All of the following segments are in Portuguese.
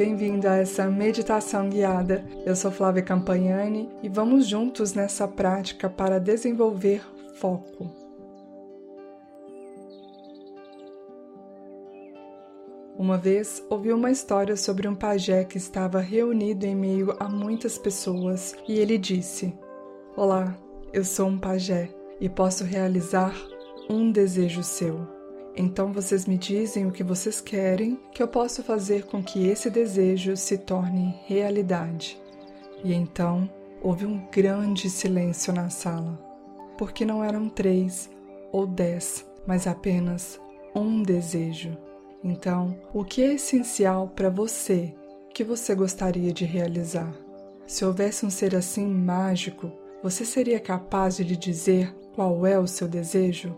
bem-vindo a essa meditação guiada. Eu sou Flávia Campagnani e vamos juntos nessa prática para desenvolver foco. Uma vez ouvi uma história sobre um pajé que estava reunido em meio a muitas pessoas e ele disse: Olá, eu sou um pajé e posso realizar um desejo seu. Então vocês me dizem o que vocês querem, que eu posso fazer com que esse desejo se torne realidade. E então houve um grande silêncio na sala, porque não eram três ou dez, mas apenas um desejo. Então, o que é essencial para você que você gostaria de realizar? Se houvesse um ser assim mágico, você seria capaz de lhe dizer qual é o seu desejo?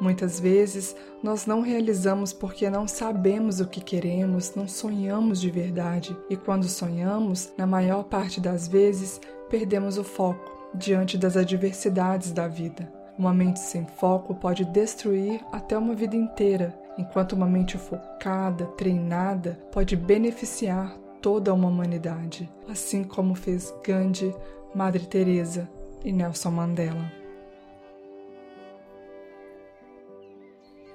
Muitas vezes nós não realizamos porque não sabemos o que queremos, não sonhamos de verdade, e quando sonhamos, na maior parte das vezes, perdemos o foco diante das adversidades da vida. Uma mente sem foco pode destruir até uma vida inteira, enquanto uma mente focada, treinada, pode beneficiar toda uma humanidade, assim como fez Gandhi, Madre Teresa e Nelson Mandela.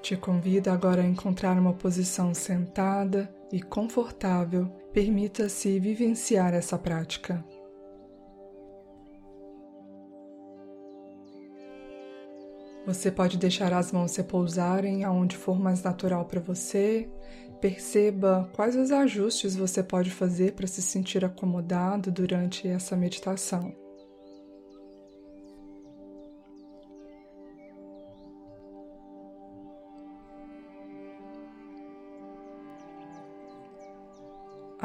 Te convido agora a encontrar uma posição sentada e confortável. Permita-se vivenciar essa prática. Você pode deixar as mãos repousarem aonde for mais natural para você. Perceba quais os ajustes você pode fazer para se sentir acomodado durante essa meditação.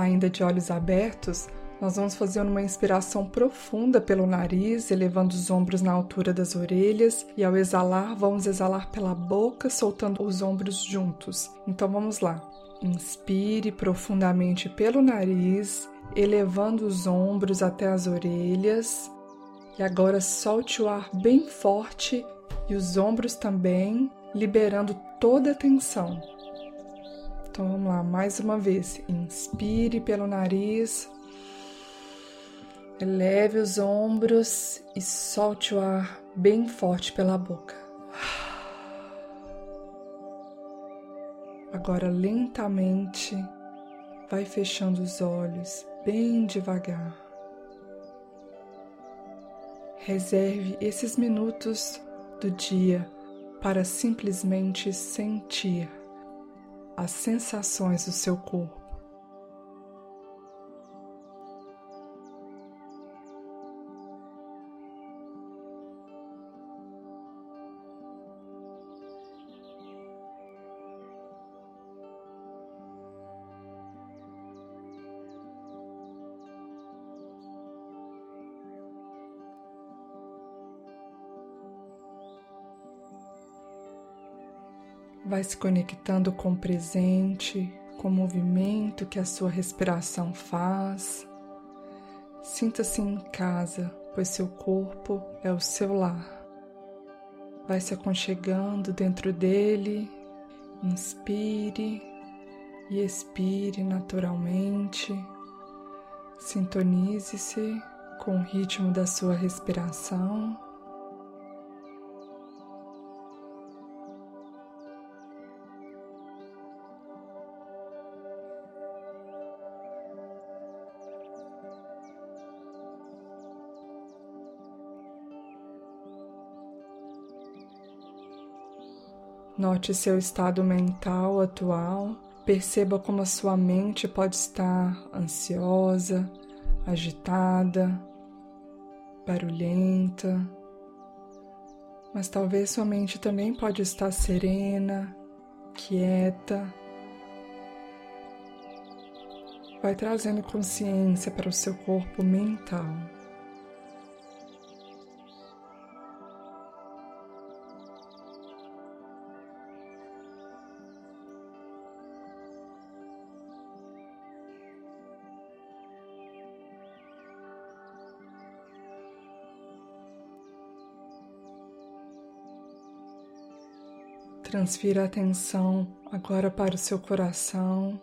Ainda de olhos abertos, nós vamos fazer uma inspiração profunda pelo nariz, elevando os ombros na altura das orelhas, e ao exalar, vamos exalar pela boca, soltando os ombros juntos. Então vamos lá. Inspire profundamente pelo nariz, elevando os ombros até as orelhas. E agora solte o ar bem forte e os ombros também, liberando toda a tensão. Então vamos lá, mais uma vez. Inspire pelo nariz, eleve os ombros e solte o ar bem forte pela boca. Agora, lentamente, vai fechando os olhos, bem devagar. Reserve esses minutos do dia para simplesmente sentir as sensações do seu corpo. Vai se conectando com o presente, com o movimento que a sua respiração faz. Sinta-se em casa, pois seu corpo é o seu lar. Vai se aconchegando dentro dele, inspire e expire naturalmente. Sintonize-se com o ritmo da sua respiração. Note seu estado mental atual, perceba como a sua mente pode estar ansiosa, agitada, barulhenta, mas talvez sua mente também pode estar serena, quieta. Vai trazendo consciência para o seu corpo mental. Transfira a atenção agora para o seu coração.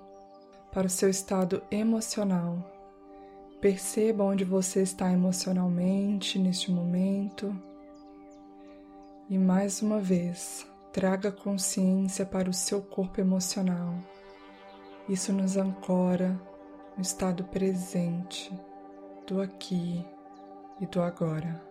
para o seu estado emocional. Perceba onde você está emocionalmente neste momento. E mais uma vez, traga consciência para o seu corpo emocional. Isso nos ancora no estado presente, do aqui e do agora.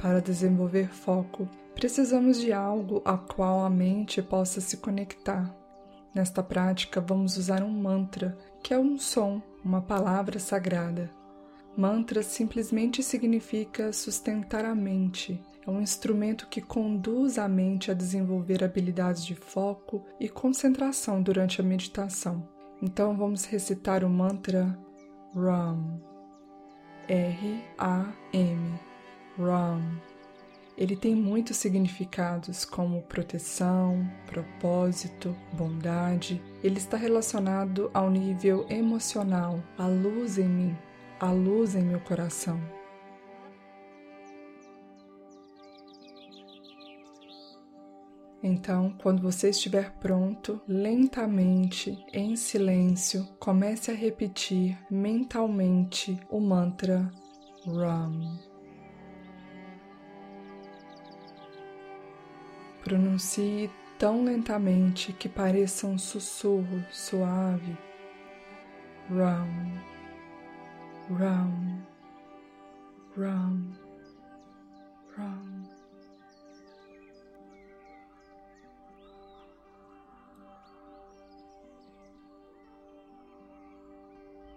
Para desenvolver foco, precisamos de algo a qual a mente possa se conectar. Nesta prática, vamos usar um mantra, que é um som, uma palavra sagrada. Mantra simplesmente significa sustentar a mente. É um instrumento que conduz a mente a desenvolver habilidades de foco e concentração durante a meditação. Então vamos recitar o mantra RAM. R-A-M. Ram. Ele tem muitos significados como proteção, propósito, bondade. Ele está relacionado ao nível emocional, a luz em mim, a luz em meu coração. Então, quando você estiver pronto, lentamente, em silêncio, comece a repetir mentalmente o mantra Ram. Pronuncie tão lentamente que pareça um sussurro suave. Ram, ram, ram, ram.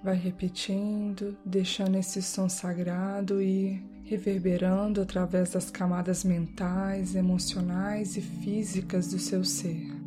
Vai repetindo, deixando esse som sagrado e reverberando através das camadas mentais, emocionais e físicas do seu ser.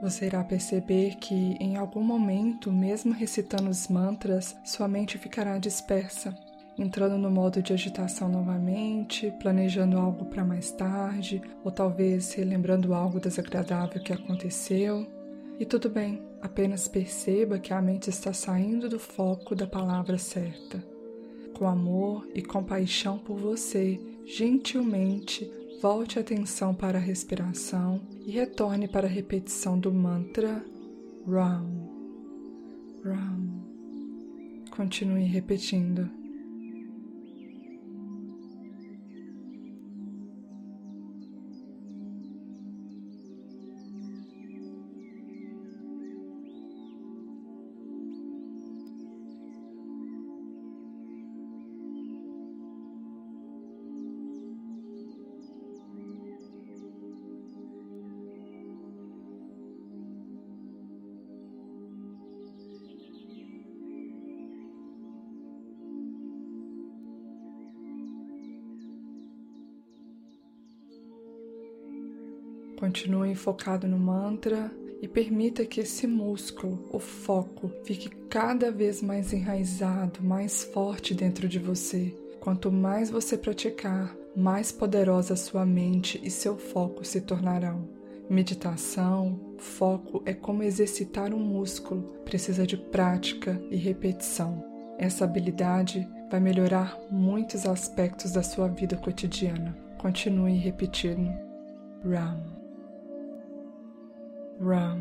Você irá perceber que, em algum momento, mesmo recitando os mantras, sua mente ficará dispersa, entrando no modo de agitação novamente, planejando algo para mais tarde, ou talvez relembrando algo desagradável que aconteceu. E tudo bem, apenas perceba que a mente está saindo do foco da palavra certa. Com amor e compaixão por você, gentilmente Volte a atenção para a respiração e retorne para a repetição do mantra Ram. Ram. Continue repetindo. Continue focado no mantra e permita que esse músculo, o foco, fique cada vez mais enraizado, mais forte dentro de você. Quanto mais você praticar, mais poderosa sua mente e seu foco se tornarão. Meditação, foco é como exercitar um músculo, precisa de prática e repetição. Essa habilidade vai melhorar muitos aspectos da sua vida cotidiana. Continue repetindo. Ram. Ram.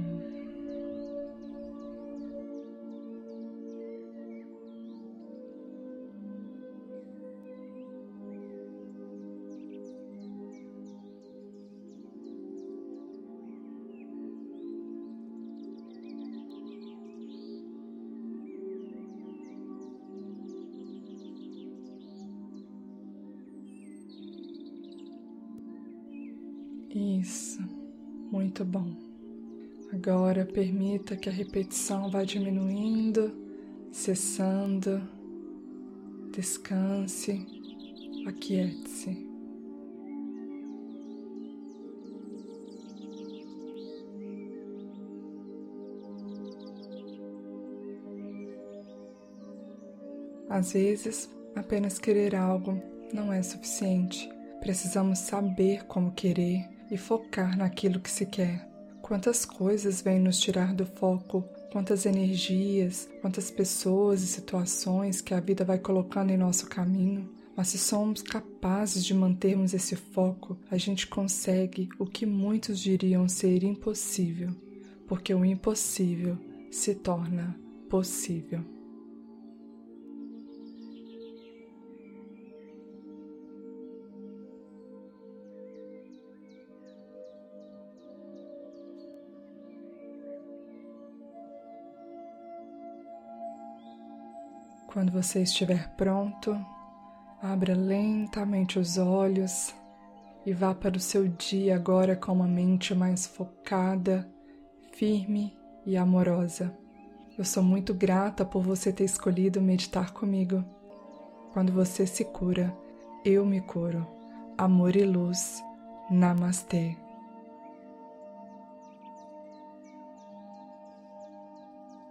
Isso, muito bom. Agora permita que a repetição vá diminuindo, cessando. Descanse, aquiete-se. Às vezes, apenas querer algo não é suficiente. Precisamos saber como querer e focar naquilo que se quer. Quantas coisas vêm nos tirar do foco, quantas energias, quantas pessoas e situações que a vida vai colocando em nosso caminho. Mas se somos capazes de mantermos esse foco, a gente consegue o que muitos diriam ser impossível, porque o impossível se torna possível. Quando você estiver pronto, abra lentamente os olhos e vá para o seu dia agora com uma mente mais focada, firme e amorosa. Eu sou muito grata por você ter escolhido meditar comigo. Quando você se cura, eu me curo. Amor e luz. Namastê.